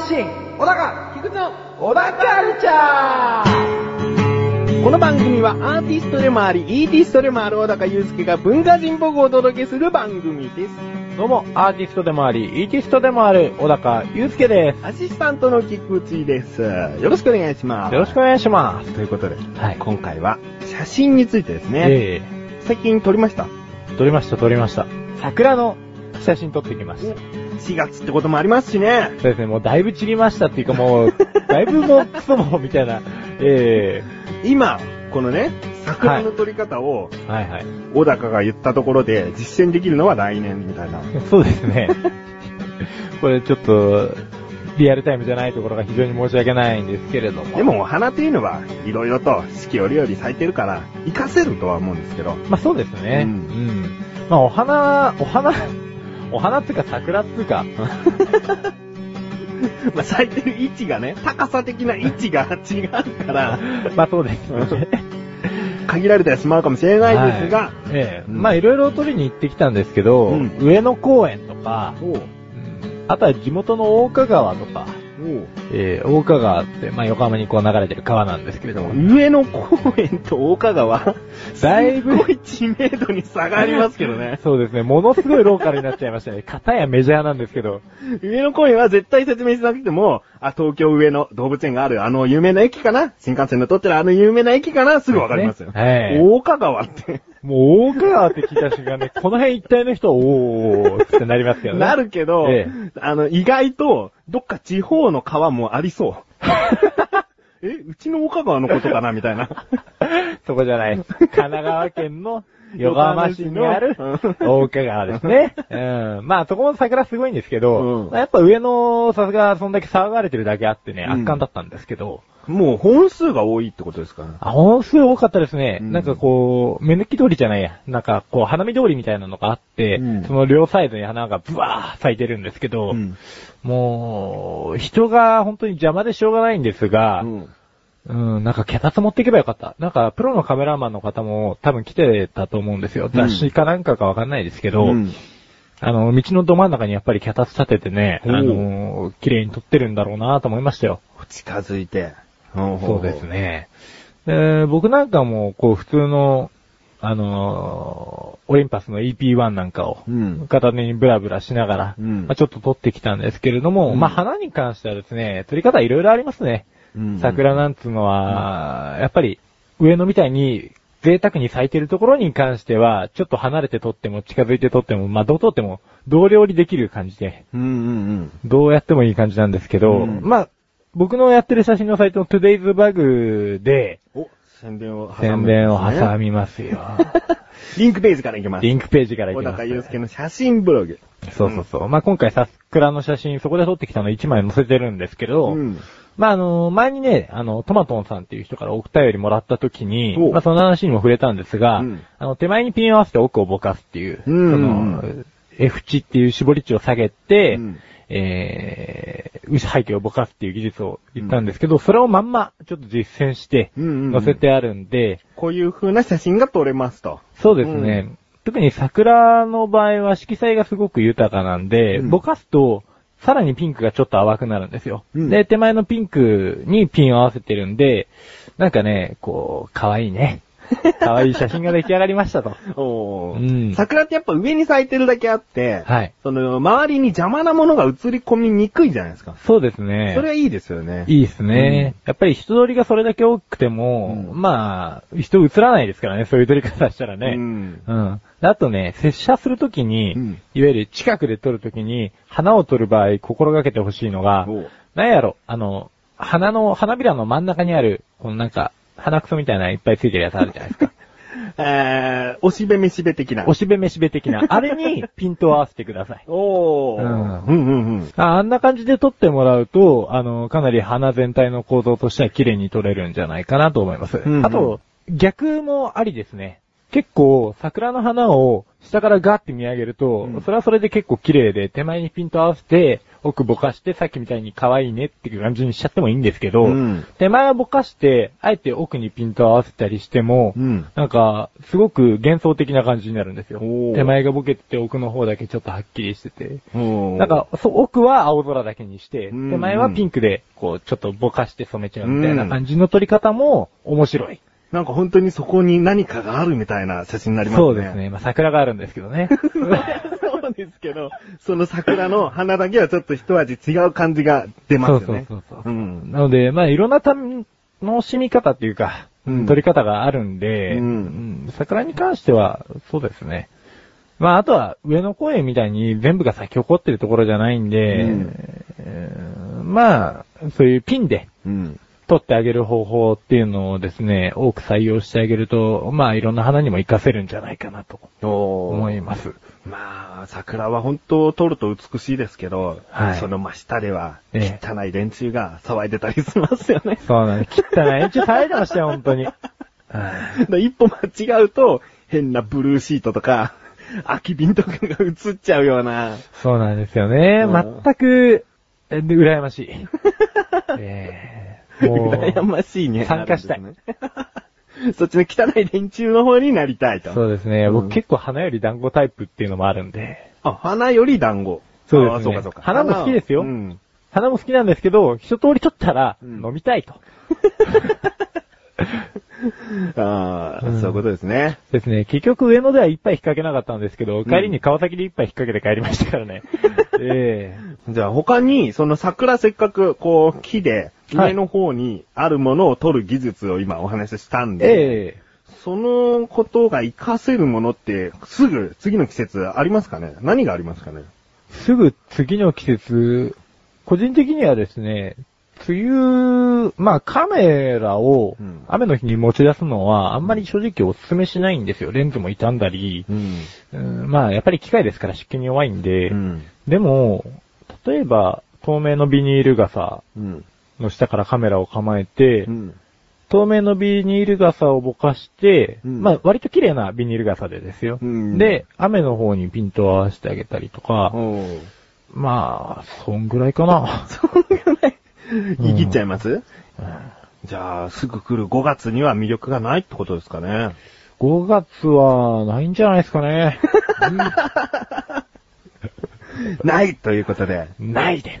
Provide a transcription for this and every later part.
発信小高菊池の小高カルチャーこの番組はアーティストでもあり、イーティストでもある小高祐介が文化人っぽくお届けする番組です。どうも、アーティストでもあり、イーティストでもある小高祐介でアシスタントの菊池です。よろしくお願いします。す。よろしくお願いします。ということで、はい今回は写真についてですね。え最近撮りました？え撮りました、撮りました。桜の写真撮ってきました。4月ってこともありますしね。そうですね、もうだいぶ散りましたっていうかもう、だいぶもうクソもみたいな。え今、このね、桜の撮り方を、えはいはい。小高が言ったところで実践できるのは来年みたいな。そうですね。これちょっと、リアルタイムじゃないところが非常に申し訳ないんですけれども。で、も、お花っていうのは、いろいろと四季折々咲いてるから、活かせるとは思うんですけど。まあそうですね。ううんん。まあお花、お花、お花っていうか桜っていうか、まあ、咲いてる位置がね、高さ的な位置が違うから、まあそうですね。限られてはしまうかもしれないですが、はい。ええ。うん。まあいろいろ取りに行ってきたんですけど、うん。上野公園とか、あとは地元の大香川とか、えー大香川って、まあ横浜にこう流れてる川なんですけれど。も、上野公園と大香川、だいぶ。すごい知名度に差がありますけどね。そうですね、ものすごいローカルになっちゃいましたね。片やメジャーなんですけど、上野公園は絶対説明しなくても、あ、東京上野動物園があるあの有名な駅かな？新幹線の通ってるあの有名な駅かな？すぐわかりますよ。はい。大香川って。もう大香川って聞いた瞬間ね、この辺一帯の人は、おーってなりますけどね。なるけど、え。あの、意外と、どっか地方の川もありそう。え、うちの大香川のことかなみたいな。そこじゃない。神奈川県の 横浜市にあるうん大香川ですね。うん。まあ、そこも桜すごいんですけど、うんまあやっぱ上のさすがそんだけ騒がれてるだけあってね、うん圧巻だったんですけど、もう本数が多いってことですかね。あ、本数多かったですね。うんなんかこう、目抜き通りじゃないや。なんかこう、花見通りみたいなのがあって、うんその両サイドに花がブワー咲いてるんですけど、うんもう、人が本当に邪魔でしょうがないんですが、うんうん、なんか脚立持っていけばよかった。なんか、プロのカメラマンの方も多分来てたと思うんですよ。雑誌かなんかかわかんないですけど、うんあの、道のど真ん中にやっぱり脚立立ててね、あの、綺麗に撮ってるんだろうなと思いましたよ。近づいて。そうです。ね。で僕なんかも、こう、普通の、あのオリンパスの EP1 なんかを、うん。片手にブラブラしながら、うんまあ、ちょっと撮ってきたんですけれども、うんまあ、花に関してはですね、撮り方いろいろありますね。うん桜なんつうのは、やっぱり上野みたいに贅沢に咲いてるところに関しては、ちょっと離れて撮っても近づいて撮っても、まあどう撮っても同僚にできる感じで、うんうんどうやってもいい感じなんですけど、うんまあ僕のやってる写真のサイトの Today's Bug でうん。お、宣伝を挟む宣伝を挟みますよ。リンクページからいきます。リンクページからいきます。小高祐介の写真ブログ。そうそうそう。まあ今回桜の写真そこで撮ってきたの1枚載せてるんですけど、うん。まあ、あの、前にね、あの、トマトンさんっていう人からお便りもらった時にお、まあ、その話にも触れたんですが、うんあの、手前にピンを合わせて奥をぼかすっていう、うんうんその、F 値っていう絞り値を下げて、うん。えー、背景をぼかすっていう技術を言ったんですけど、それをまんま、ちょっと実践して、うんうんうん。載せてあるんで、こういう風な写真が撮れますと。そうですね、特に桜の場合は色彩がすごく豊かなんで、うん。ぼかすと、さらにピンクがちょっと淡くなるんですよ。うん。で、手前のピンクにピンを合わせてるんで、なんかね、こう、可愛いね。可愛い写真が出来上がりましたと。おうんー桜ってやっぱ上に咲いてるだけあって、はい。その、周りに邪魔なものが映り込みにくいじゃないですか。そうですね。それはいいですよね。いいですね。やっぱり人通りがそれだけ多くても、うんまあ、人映らないですからね、そういう撮り方したらね。うん。うん。であとね、接写するときに、うんいわゆる近くで撮るときに、花を撮る場合心がけてほしいのが、おうなんやろ、あの、花の、花びらの真ん中にある、このなんか、花くそみたいないっぱいついてるやつあるじゃないですか。えー、おしべめしべ的な。おしべめしべ的な、あれにピントを合わせてください。おー。うんうんうんうん。ああんな感じで撮ってもらうと、あの、かなり花全体の構造としては綺麗に撮れるんじゃないかなと思います。うんうんあと、逆もありですね。結構、桜の花を下からガーって見上げると、うんそれはそれで結構綺麗で、手前にピント合わせて、奥ぼかしてさっきみたいに可愛いねっていう感じにしちゃってもいいんですけど、うん手前はぼかして、あえて奥にピントを合わせたりしても、うんなんか、すごく幻想的な感じになるんですよ。手前がボケてて奥の方だけちょっとはっきりしてて。うんなんか、奥は青空だけにして、うん手前はピンクで、こう、ちょっとぼかして染めちゃうみたいな感じの撮り方も面白い。なんか本当にそこに何かがあるみたいな写真になりますね。そうですね。まあ、桜があるんですけどね。そうですけど、その桜の花だけはちょっと一味違う感じが出ますよね。そうそうそうそううん。なので、まあ、いろんな楽しみ方っていうか、うん撮り方があるんで、うんうん桜に関しては、そうですね。まあ、あとは、上の公園みたいに全部が咲き誇ってるところじゃないんで、うんえーまあ、そういうピンでうん。撮ってあげる方法っていうのをですね、多く採用してあげると、まあ、いろんな花にも活かせるんじゃないかなとお思います。まあ、桜は本当撮ると美しいですけど、はいその真下では、ええ汚い連中が騒いでたりしますよね。そうなんです。汚い延長されてましたよ、本当に。一歩間違うと、変なブルーシートとか、空き瓶とかが映っちゃうような。そうなんですよね。うん全く、え羨ましい。えーもう羨ましいね。参加したい。そっちの汚い連中の方になりたいと。そうですね。うん僕結構花より団子タイプっていうのもあるんで。あ、花より団子。そうですねあそうかそうか。花も好きですようん。花も好きなんですけど、一通り取ったら、うん飲みたいと。ああ、うんそういうことですね。ですね。結局上野では一杯引っ掛けなかったんですけど、帰りに川崎で一杯引っ掛けて帰りましたからね。えじゃあ他に、その桜せっかく、こう、木で、はい上の方にあるものを取る技術を今お話ししたんえで、えそのことが活かせるものって、すぐ次の季節ありますかね？何がありますかね？すぐ次の季節、個人的にはですね、梅雨、まあカメラをうん雨の日に持ち出すのはあんまり正直お勧めしないんですよ。レンズも傷んだり、うん。うんまあやっぱり機械ですから湿気に弱いんで、うん。でも、例えば透明のビニール傘うん。の下からカメラを構えて、うん。透明のビニール傘をぼかして、うんまあ割と綺麗なビニール傘でですよ。うんで、雨の方にピントを合わせてあげたりとか、まあ、そんぐらいかな。そんぐらい、言い切っちゃいます、うんじゃあ、すぐ来る5月には魅力がないってことですかね。5月はないんじゃないですかね。ないということで。ないで。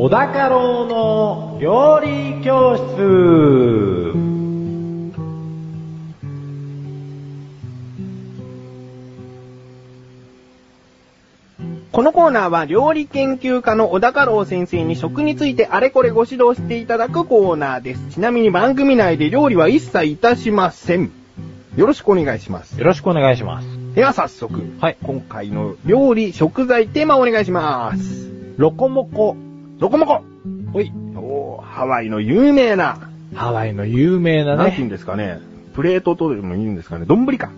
小高郎の料理教室。このコーナーは料理研究家の小高郎先生に食についてあれこれご指導していただくコーナーです。ちなみに番組内で料理は一切いたしません。よろしくお願いします。よろしくお願いします。では早速、はい。今回の料理、食材、テーマをお願いします。ロコモコ。ロコモコほい。おーハワイの有名な、ハワイの有名なね。なんて言うんですかね。プレートとでもいいんですかね。丼か。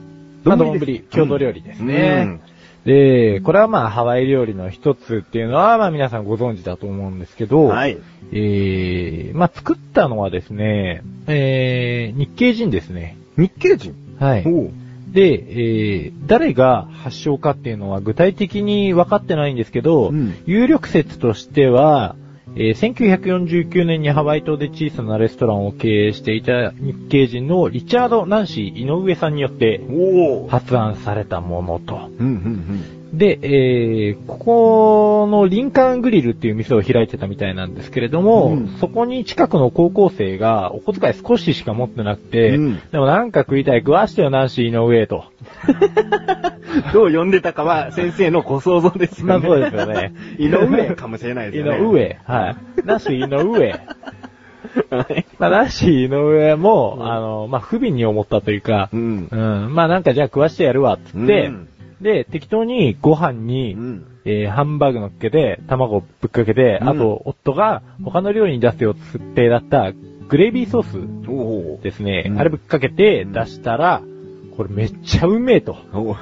まあ丼です丼郷土料理ですねうんで、これはまあハワイ料理の一つっていうのはまあ皆さんご存知だと思うんですけど、はい。えー、まあ作ったのはですね、えー、日系人ですね。日系人？はい。で、えー、誰が発祥かっていうのは具体的に分かってないんですけど、うん。有力説としては、えー1949年にハワイ島で小さなレストランを経営していた日系人のリチャード・ナンシー・井上さんによって発案されたものと。うんうんで、で、えー、ここのリンカーングリルっていう店を開いてたみたいなんですけれども、うんそこに近くの高校生がお小遣い少ししか持ってなくて、うんでもなんか食いたい、食わしてよ、ナンシーの上と。どう呼んでたかは先生のご想像ですよね。まあそうですよね 井上かもしれないですね。上、はい。ナンシーの上。はい。まあ、シーの上も、うんあの、まあ、不憫に思ったというか、うん。うん、まあなんかじゃあ食わしてやるわ、つって、うんで、適当にご飯に、うんえーハンバーグ乗っけて、卵ぶっかけて、うんあと、夫が他の料理に出すよつってだったグレービーソースですね。うんあれぶっかけて出したら、これめっちゃうめえと。おー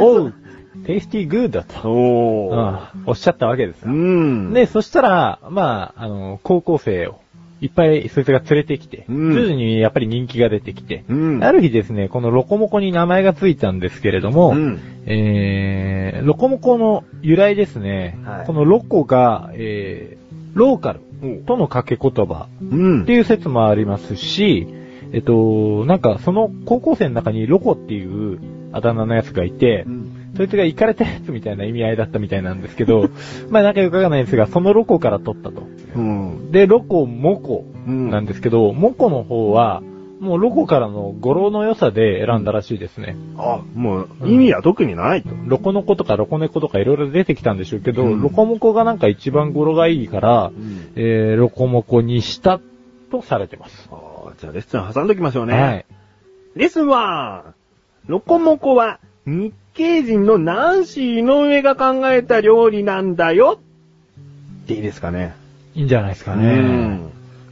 おう、テイスティーグーだと。おーうんおっしゃったわけですうよ。ん。で、そしたら、まあ、あの、高校生を、いっぱいそいつが連れてきて、うん。徐々にやっぱり人気が出てきて、うん。ある日ですね、このロコモコに名前がついたんですけれども、うん。えー、ロコモコの由来ですね、はい。このロコが、えー、ローカルとの掛け言葉うん。っていう説もありますし、えっと、なんかその高校生の中にロコっていうあだ名のやつがいて、うんそいつが行かれたやつみたいな意味合いだったみたいなんですけど、まあなんかよくわかんないんですが、そのロコから取ったと。うん。で、ロコ、モコうんなんですけど、モコの方は、もうロコからの語呂の良さで選んだらしいですね。あ、もう、意味は特にないと。ロコノコとかロコネコとかいろいろ出てきたんでしょうけど、うんロコモコがなんか一番語呂がいいから、うんえー、ロコモコにしたとされてます。あーじゃあレッスン挟んどきましょうね。はい。レッスン1。ロコモコは日系人のナンシーの上が考えた料理なんだよ。っていいですかね。いいんじゃないですかうね。ん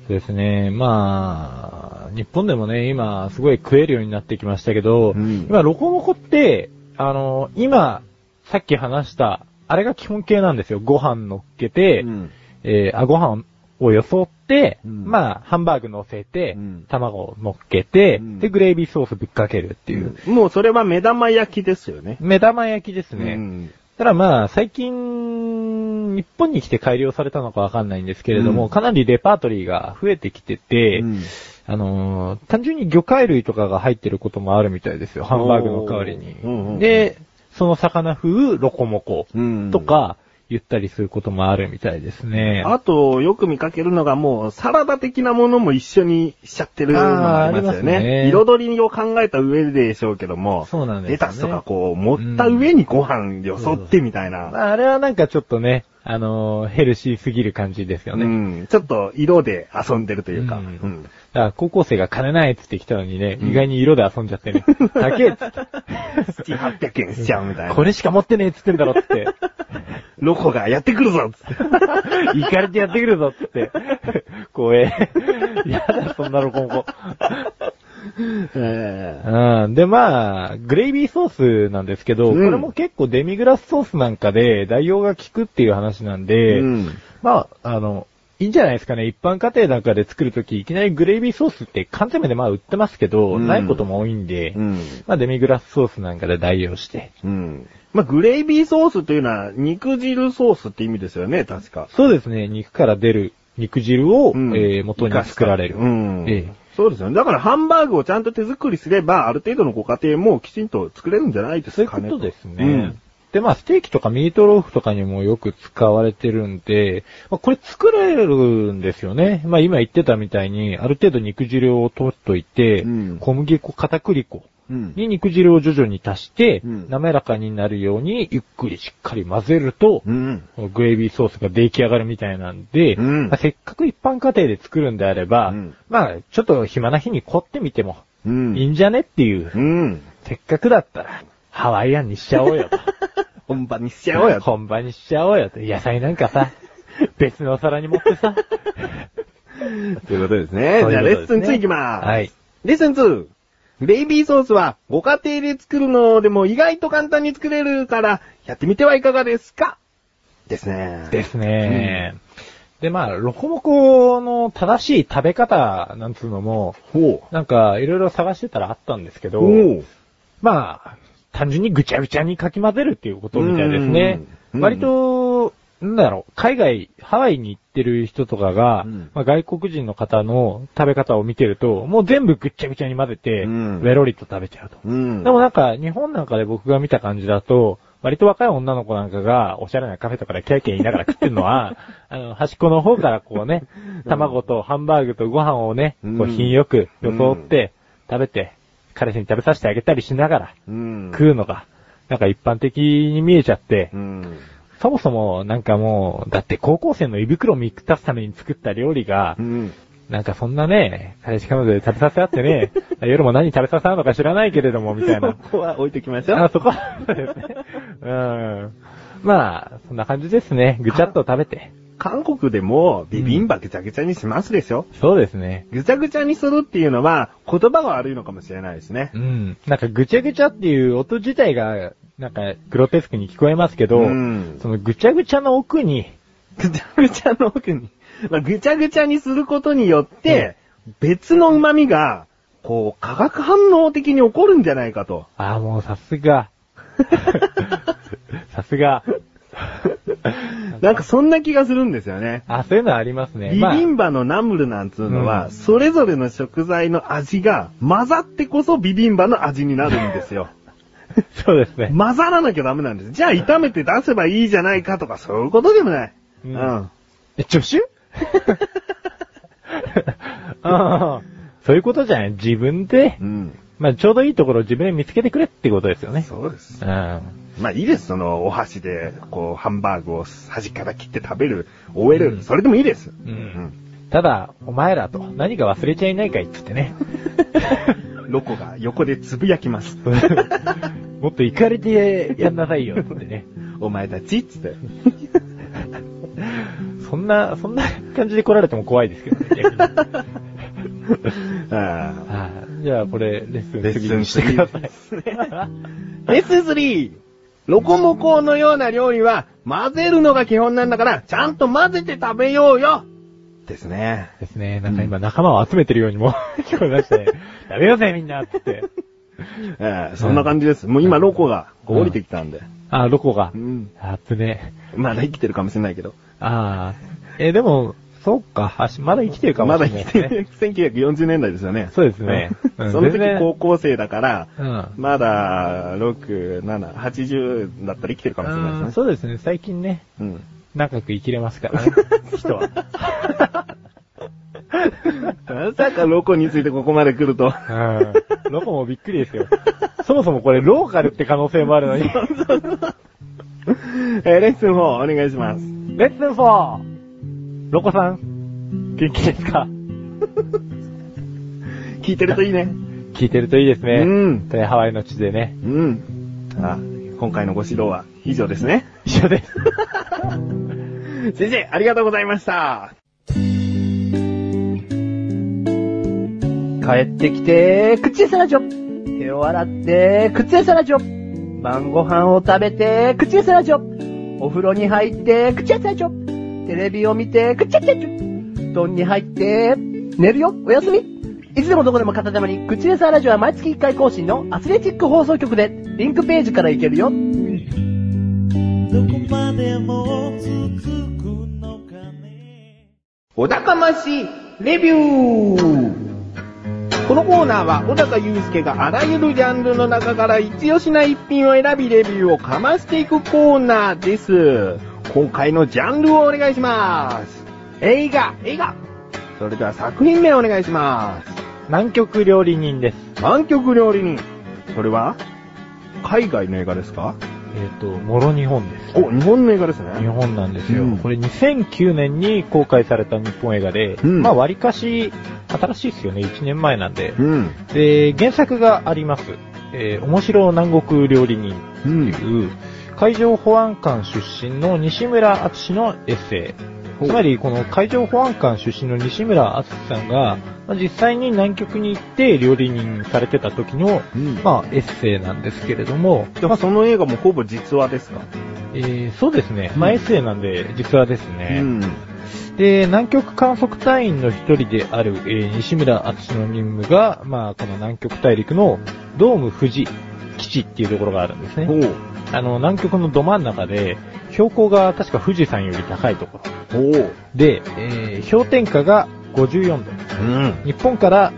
そうですね。まあ、日本でもね、今すごい食えるようになってきましたけど、うん今ロコモコって、あの、今、さっき話した、あれが基本形なんですよ。ご飯乗っけて、うんえーあ、ご飯をよそって、うん。まあ、ハンバーグ乗せて、うん。卵を乗っけて、うん。で、グレービーソースぶっかけるっていう、もうそれは目玉焼きですよね。目玉焼きですね。うん。ただまあ、最近、日本に来て改良されたのかわかんないんですけれども、うん。かなりレパートリーが増えてきてて、うん。あのー単純に魚介類とかが入ってることもあるみたいですよ、ハンバーグの代わりに。で、その魚風ロコモコうん。とか言ったりすることもあるみたいですね。あと、よく見かけるのがもう、サラダ的なものも一緒にしちゃってるのがありますよねね。彩りを考えた上でしょうけども、そうなんですよねレタスとかこう、盛った上にご飯よそってみたいな。まあ、あれはなんかちょっとね、あのーヘルシーすぎる感じですよね。うん。ちょっと色で遊んでるというか。うんうんだから高校生が金ないっつってきたのにね、うん意外に色で遊んじゃってね、高えっつって。7、800円しちゃうみたいな。これしか持ってねえっつってんだろっつって。ロコがやってくるぞつって。行かれてやってくるぞっつって。怖え。やだ、そんなロコモコ。えうん。で、まあ、グレイビーソースなんですけど、うんこれも結構デミグラスソースなんかで代用が効くっていう話なんで、うんまあ、あの、いいんじゃないですかね。一般家庭なんかで作るとき、いきなりグレイビーソースって缶詰でまあ売ってますけど、うんないことも多いんで、うん。まあデミグラスソースなんかで代用して。うん。まあ、グレイビーソースというのは、肉汁ソースって意味ですよね、確か。そうですね、肉から出る肉汁を、うんえー元に作られる。うん。ええそうですよね。だからハンバーグをちゃんと手作りすれば、ある程度のご家庭もきちんと作れるんじゃないですかね。そういうことですね。で、まあ、ステーキとかミートローフとかにもよく使われてるんで、まあ、これ作れるんですよね。まあ、今言ってたみたいに、ある程度肉汁を取っといて、うん小麦粉、片栗粉うん。に肉汁を徐々に足して、うん滑らかになるように、ゆっくりしっかり混ぜると、うん。グレービーソースが出来上がるみたいなんで、せっかく一般家庭で作るんであれば、うんまあ、ちょっと暇な日に凝ってみてもうん。いいんじゃねっていう、うん。せっかくだったら、ハワイアンにしちゃおうよと。本場にしちゃおうよ。本場にしちゃおうよと。野菜なんかさ、別のお皿に盛ってさ。ということですね。そういうことですねじゃあレッスン2いきます。はい。レッスン 2! グレイビーソースはご家庭で作るのでも意外と簡単に作れるからやってみてはいかがですか？ですね。ですね。で、まあ、ロコモコの正しい食べ方なんつうのも、ほなんか、いろいろ探してたらあったんですけう。ど。まあ、単純にぐちゃぐちゃにかき混ぜるっていうことみたいですねうん。割と、なんだろう、海外、ハワイに行ってる人とかが、うんまあ、外国人の方の食べ方を見てると、もう全部ぐっちゃぐちゃに混ぜて、うんベロリと食べちゃうと。うん。でもなんか、日本なんかで僕が見た感じだと、割と若い女の子なんかが、おしゃれなカフェとかでキャーキャー言いながら食ってるのは、あの、端っこの方からこうね、卵とハンバーグとご飯をね、こううん品よく装って、食べて、彼氏に食べさせてあげたりしながら、うん。食うのが、なんか一般的に見えちゃって、うん。そもそも、なんかもう、だって高校生の胃袋を満たすために作った料理がう、ん。なんかそんなね、彼氏彼女で食べさせ合ってね、夜も何食べさせ合うのか知らないけれども、みたいなこ。こは置いときましょあ、う。そこは、そうですね。うん。まあ、そんな感じですね。ぐちゃっと食べて。韓国でもビビンバぐちゃぐちゃにしますでしょ、そうですね。ぐちゃぐちゃにするっていうのは言葉が悪いのかもしれないですねう。ん。なんかぐちゃぐちゃっていう音自体が、なんかグロテスクに聞こえますけど、うんそのぐちゃぐちゃの奥に、ぐちゃぐちゃの奥に。まあ、ぐちゃぐちゃにすることによって、別の旨味が、こう、化学反応的に起こるんじゃないかと。ああ、もうさすが。さすが。なんかそんな気がするんですよね。あ、そういうのありますね。ビまあビンバのナムルなんつうのは、うんそれぞれの食材の味が混ざってこそビビンバの味になるんですよ。そうですね。混ざらなきゃダメなんです。じゃあ炒めて出せばいいじゃないかとかそういうことでもない。ううんん。え、助手？あ あ、そういうことじゃない？自分で？う、ん。まあちょうどいいところを自分で見つけてくれってことですよね。そうです。うん。まあいいです。そのお箸で、こう、ハンバーグを端から切って食べる、終える。うんそれでもいいです。うんただ、お前らと何か忘れちゃいないかいっつってね。うん。ロコが横でつぶやきます。もっと行かれてやんなさいよっつってね。お前たちっつって。そんな、そんな感じで来られても怖いですけどね。あはいじゃあこれ、レッスンレッスン次にしてください。ーレッスン 3! ロコモコのような料理は混ぜるのが基本なんだから、ちゃんと混ぜて食べようよですね。ですね。なんか今仲間を集めてるようにも 聞こえましたね。食べようぜみんなって。ええそんな感じです。もう今ロコがこう降りてきたんで。あ、どこがう。ん。あぶね。まだ生きてるかもしれないけど。ああ。え、でも、そうか。まだ生きてるかもまだしれないです生きてね。る。1940年代ですよね。そうですねうんその時高校生だから、うん。まだ、6、7、80だったら生きてるかもしれないうんですね。そうですね。最近ね、うん。長く生きれますからね。人は。まさかロコについてここまで来ると。うん。ロコもびっくりですよ。そもそもこれローカルって可能性もあるのに。えーレッスン4お願いします。レッスン 4! ロコさん、元気ですか？聞いてるといいね。聞いてるといいですね。うんハワイの地でね。うん。あ、今回のご指導は以上ですね。一緒です。先生、ありがとうございました。帰ってきて、口へさらジョ。手を洗って、口へさらジョ。晩ご飯を食べて、口へさらジョ。お風呂に入って、口へさらジョ。テレビを見て、口へさらジョ。布団に入って、寝るよ、おやすみ。いつでもどこでも片手間に、口へさらジョは毎月1回更新のアスレチック放送局で、リンクページから行けるよ。どこまでも続くのかねお高ましレビューこのコーナーは小高祐介があらゆるジャンルの中から一押しな一品を選びレビューをかましていくコーナーです。今回のジャンルをお願いします。映画、映画。それでは作品名お願いします。南極料理人です。南極料理人。それは？海外の映画ですか？えっ、と、もろ日本です。お、日本の映画ですね。日本なんですよ。うんこれ2009年に公開された日本映画で、うんまあ割かし新しいですよね。1年前なんで。うん。で、原作があります。えー面白南国料理人っていう、海上保安官出身の西村敦のエッセイ。つまり、この海上保安官出身の西村敦さんが、まあ実際に南極に行って料理人されてた時の、うんまあ、エッセイなんですけれども、じゃあその映画もほぼ実話ですか？えーそうですね。まあ、エッセイなんで、実話ですね。うん。で、南極観測隊員の一人である、えー西村敦の任務が、まあ、この南極大陸のドーム富士基地っていうところがあるんですね。あの、南極のど真ん中で、標高が確か富士山より高いところ。おお。で、えー、氷点下が54度。うん。日本から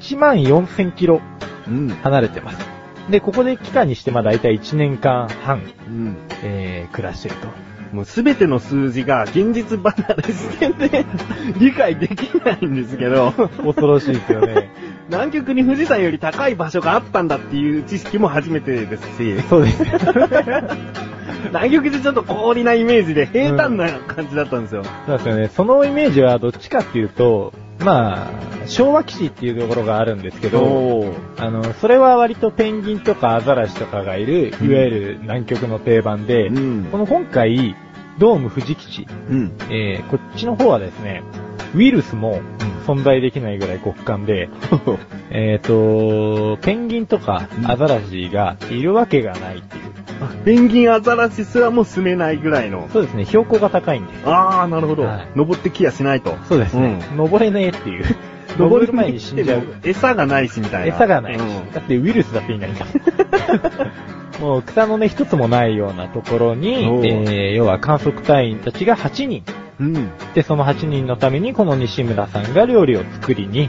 1万4000キロうん。離れてます。で、ここで期間にしてまあ大体1年間半、うん。えー、暮らしてると。もうすべての数字が現実離れしてて 理解できないんですけど、恐ろしいですよね。南極に富士山より高い場所があったんだっていう知識も初めてですし、そうです。南極ってちょっと氷なイメージで平坦な感じだったんですよ。そうですよね。そのイメージはどっちかっていうと、まあ、昭和基地っていうところがあるんですけど、あの、それは割とペンギンとかアザラシとかがいる、いわゆる南極の定番で、うんこの今回、ドーム富士基地、うん。えー、こっちの方はですね、ウイルスも存在できないぐらい極寒で、えっと、ペンギンとかアザラシがいるわけがないっていう。あペンギンアザラシすらも住めないぐらいの。そうですね、標高が高いんで。あー、なるほど。はい登ってきやしないと。そうですね、登れねえっていう。登る前に死んじゃう。餌がないしみたいな。餌がない。うんだってウイルスだっていないんだ。もう草の根一つもないようなところにえー、要は観測隊員たちが8人。うん。で、その8人のためにこの西村さんが料理を作りに、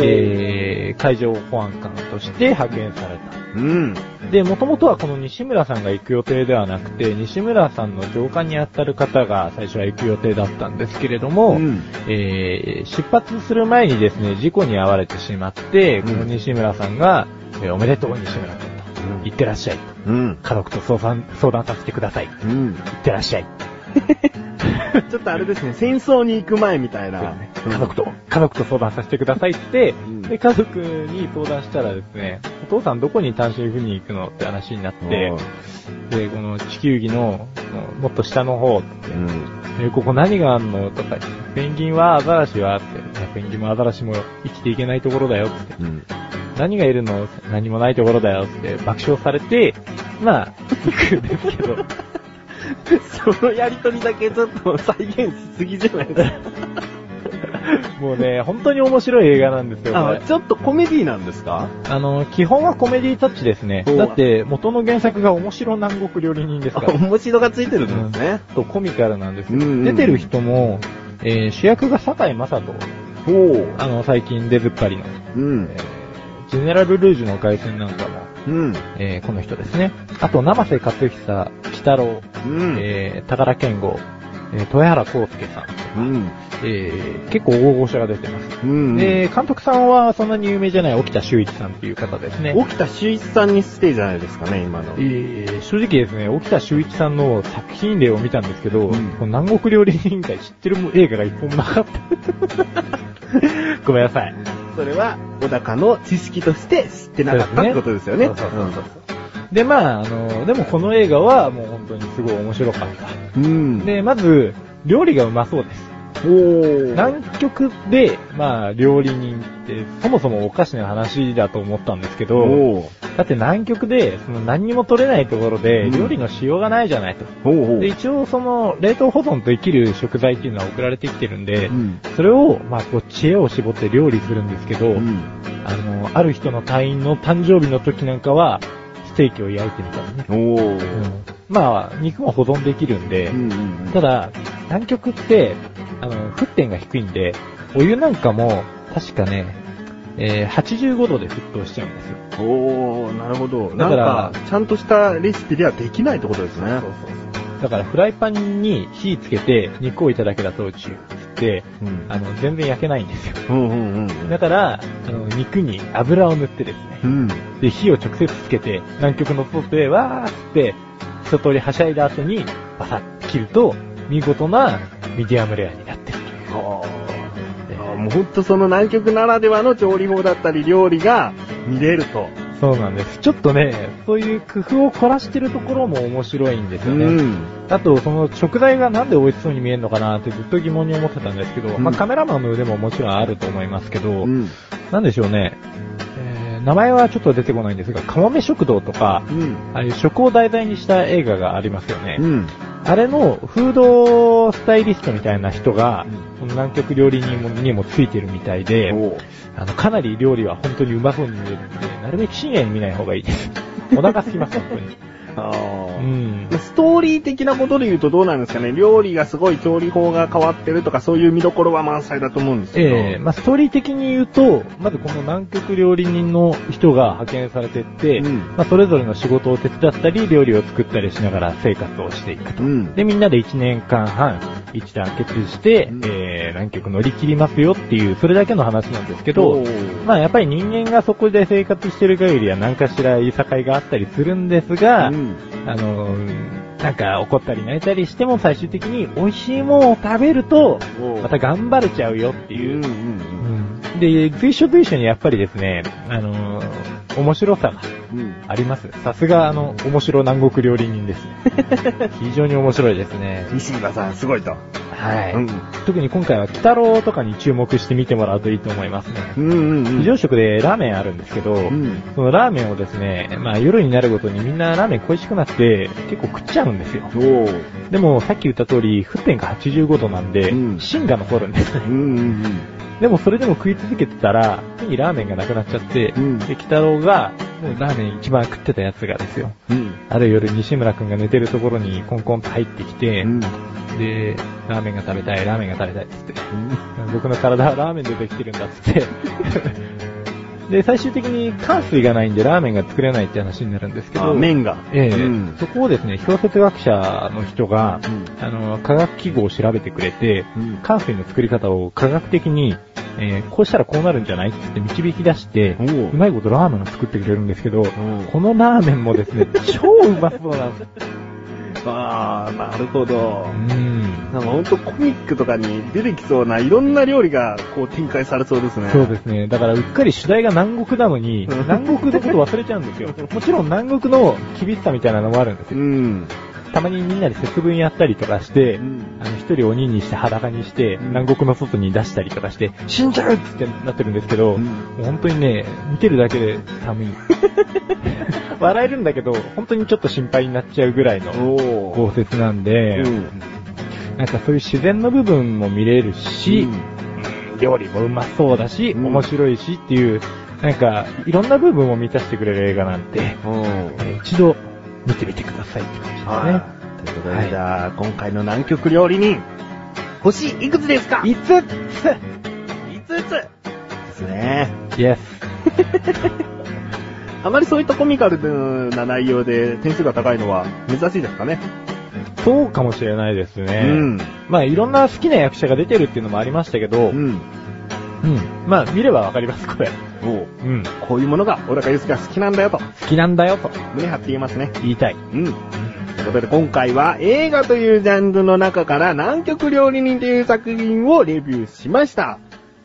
えー、海上保安官として派遣された。うん。で、もともとはこの西村さんが行く予定ではなくて、西村さんの上官に当たる方が最初は行く予定だったんですけれども、うんえー出発する前にですね、事故に遭われてしまって、この西村さんが、えーおめでとう西村君と、うん行ってらっしゃいと。うん。家族と相談、相談させてください。行うん。ってらっしゃい。ちょっとあれですね、戦争に行く前みたいな。家族と、家族と相談させてくださいって、んで、家族に相談したらですね、お父さんどこに単身赴任行くのって話になって、で、この地球儀の、もっと下の方って、うん。え、ここ何があんのとか、ペンギンはアザラシはって、ペンギンもアザラシも生きていけないところだよって、うん。何がいるの？何もないところだよって爆笑されて、まあ、行くんですけど、そのやりとりだけちょっと再現しすぎじゃないですか？もうね、本当に面白い映画なんですよ、あ、ちょっとコメディなんですか？あの、基本はコメディタッチですね。おだって、元の原作が面白南国料理人ですあ、から。面白がついてるんですね。とコミカルなんですよ。うんうん出てる人も、えー主役が堺雅人。ほう。あの、最近出ずっぱりの。うんえ。ージェネラルルージュの凱旋なんかも、うん。えーこの人ですね。あと、生瀬勝久、北郎、うん。えー、宝健吾、えー、豊原康介さん、うん。えー結構大御所が出てます。うん。で、監督さんはそんなに有名じゃない沖田修一さんっていう方ですね。沖田修一さんにステーじゃないですかね、今の。えー正直ですね、沖田修一さんの作品例を見たんですけど、うんこの南国料理人委員会知ってる映画が一本もなかった。ごめんなさい。それは、小高の知識として知ってなかったってことですよね。そうそうそうそうで、まあ、あの、でもこの映画はもう本当にすごい面白かった。うん。で、まず、料理がうまそうです。南極で、まあ、料理人って、そもそもおかしな話だと思ったんですけど。だって南極で、その何にも取れないところで、うん料理のしようがないじゃないと。で、一応その、冷凍保存と生きる食材っていうのは送られてきてるんで、うん。それを、まあ、こう、知恵を絞って料理するんですけど、うん。あの、ある人の隊員の誕生日の時なんかは、ステーキを焼いてみたりね。おー。うんまあ、肉も保存できるんで、うんうんただ、南極って、あの、沸点が低いんで、お湯なんかも、確かね、えー85度で沸騰しちゃうんですよ。うん。おー、なるほど。だからちゃんとしたレシピではできないってことですね。そうそうそう。だからフライパンに火つけて肉をいただけだとチューって、うん。あの、全然焼けないんですよ。うんうんうん。だから、あの、肉に油を塗ってですね、うん。で、火を直接つけて、南極の外へわーって、一通りはしゃいだ後に、バサッと切ると、見事なミディアムレアに。あーもうほんとその南極ならではの調理法だったり料理が見れると。そうなんです。ちょっとね、そういう工夫を凝らしてるところも面白いんですよね。ん。あと、その食材がなんで美味しそうに見えるのかなってずっと疑問に思ってたんですけど、うんまあカメラマンの腕ももちろんあると思いますけど、うん。なんでしょうね、えー名前はちょっと出てこないんですが、かもめ食堂とか、うん。ああいう食を題材にした映画がありますよね。うん。あれのフードスタイリストみたいな人が、うんこの南極料理人もにもついてるみたいで、あの、かなり料理は本当にうまそうに見えるんで、なるべく深夜に見ない方がいいです。お腹すきます、本当に。あーうん。ストーリー的なことで言うとどうなんですかね料理がすごい調理法が変わってるとかそういう見どころは満載だと思うんですけど。ええまあ、ストーリー的に言うと、まずこの南極料理人の人が派遣されてって、うんまあ、それぞれの仕事を手伝ったり、料理を作ったりしながら生活をしていくと。うん。で、みんなで1年間半、一致団結して、うんえー、南極乗り切りますよっていう、それだけの話なんですけおど、ーまあやっぱり人間がそこで生活してる限りは何かしらいさかいがあったりするんですが、うんあのーなんか怒ったり泣いたりしても最終的に美味しいものを食べると、また頑張れちゃうよっていう。うんうんうん。で、随所随所にやっぱりですね、あのー面白さがうん。うん。あります。さすがあの、面白南国料理人です。非常に面白いですね。西岩さんすごいと。はい。うん。特に今回は北郎とかに注目して見てもらうといいと思いますね。うんうんうん。非常食でラーメンあるんですけど、うん。そのラーメンをですね、まあ夜になるごとにみんなラーメン恋しくなって結構食っちゃうんですよ。でもさっき言った通り、沸点が85度なんで、うん芯が残るんですねう。んうんでもそれでも食い続けてたら、手にラーメンがなくなっちゃって、うんで、北郎が、もうラーメン一番食ってたやつがですよ。うん。うん。ある夜西村くんが寝てるところにコンコンと入ってきて、うん。で、ラーメンが食べたい、ラーメンが食べたいっつって、僕の体はラーメンでできてるんだっつって、で、最終的に乾水がないんでラーメンが作れないって話になるんですけあ、ど、麺が。ええうん。そこをですね、氷雪学者の人が、うんあの、科学記号を調べてくれて、うん乾水の作り方を科学的に、えーこうしたらこうなるんじゃないって導き出して、おううまいことラーメンを作ってくれるんですけど、んこのラーメンもですね、超うまそうなんです。ああ、なるほど。うん。なんかほんとコミックとかに出てきそうないろんな料理がこう展開されそうですね。そうですね。だからうっかり主題が南国なのに、うん南国のこと忘れちゃうんですよ。もちろん南国の厳しさみたいなのもあるんですうよ。ん。たまにみんなで節分やったりとかして、うんあの、一人鬼にして裸にして、うん南国の外に出したりとかして、死んじゃうってなってるんですけど、うん本当にね、見てるだけで寒い。笑えるんだけど、本当にちょっと心配になっちゃうぐらいのお豪雪なんで、うん。なんかそういう自然の部分も見れるし、料理もうまそうだし、うん面白いしっていう、なんか、いろんな部分を満たしてくれる映画なんで、うん。うん。えー一度見てみてくださいって感じですね。はい。ということで、はいじゃあ、今回の南極料理人、星いくつですか？いつつ ?5 つですね。イエス。あまりそういったコミカルな内容で点数が高いのは珍しいですかね？そうかもしれないですね。うん。まあいろんな好きな役者が出てるっていうのもありましたけど、うん。うん。まあ見ればわかります、これ。おううん。こういうものが小高祐介が好きなんだよと、好きなんだよと胸張って言えますね。言いたい。うん。ということで今回は映画というジャンルの中から南極料理人という作品をレビューしました。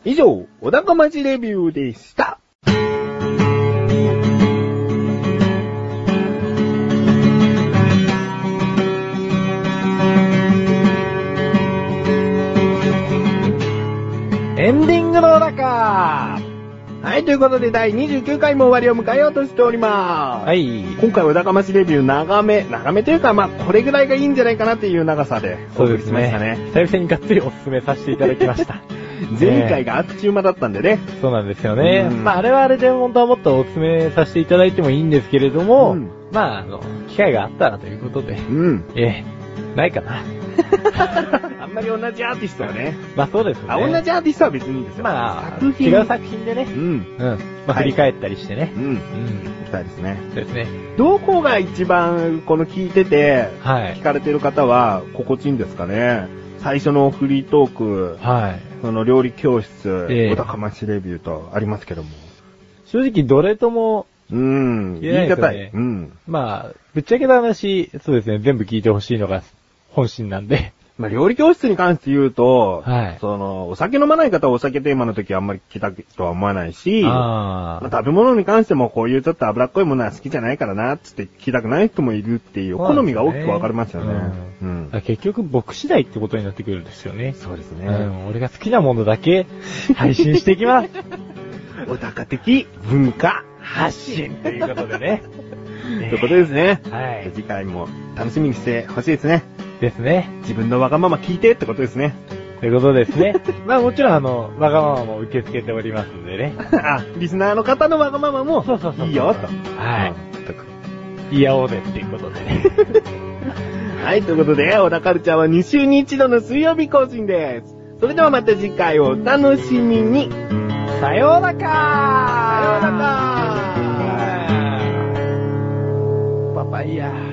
以上、小高町レビューでした。エンディングの中はい、ということで第29回も終わりを迎えようとしております。はい。今回小高町レビュー長め、長めというかまあこれぐらいがいいんじゃないかなっていう長さでそうですね。ね。久々にがっつりお勧めさせていただきました。前回があっちゅう間だったんでね。そうなんですよね。うんまあ、あれはあれで本当はもっとお勧めさせていただいてもいいんですけれども、うんまあ、あの、機会があったらということで、うん。ええ、ないかな。あんまり同じアーティストはね。まあそうですね。あ、同じアーティストは別にいいですよ。まあ、作品違う作品でねう、ん。うん。まあはい振り返ったりしてね。うん。うん。行きたいですね。そうですね。どこが一番この聞いてて、はい聞。かれてる方は心地いいんですかね？最初のフリートーク、はい。その料理教室、ええ小高町レビューとありますけども。正直どれとも、うん。言い言い難い。ですよねうん。まあ、ぶっちゃけた話、そうですね、全部聞いてほしいのが本心なんで。まあ、料理教室に関して言うと、はいその、お酒飲まない方はお酒テーマの時はあんまり聞きたいとは思わないし、まああ食べ物に関してもこういうちょっと脂っこいものは好きじゃないからな、つって聞きたくない人もいるっていう、好みが大きく分かりますよね。ううん。あ。結局僕次第ってことになってくるんですよね。そうですね。うん、俺が好きなものだけ配信していきます。お高的文化発信 ということでね。ということですね。はい。次回も楽しみにしてほしいですね。ですね。自分のわがまま聞いてってことですね。ということですね。まあもちろんあの、わがままも受け付けておりますんでね。あ、リスナーの方のわがままも、そうそうそういいよと。はい。とかいやおうでっていうことでね。はい、ということで、小田カルチャーは2週に一度の水曜日更新です。それではまた次回をお楽しみに。さようならさようならパパイヤ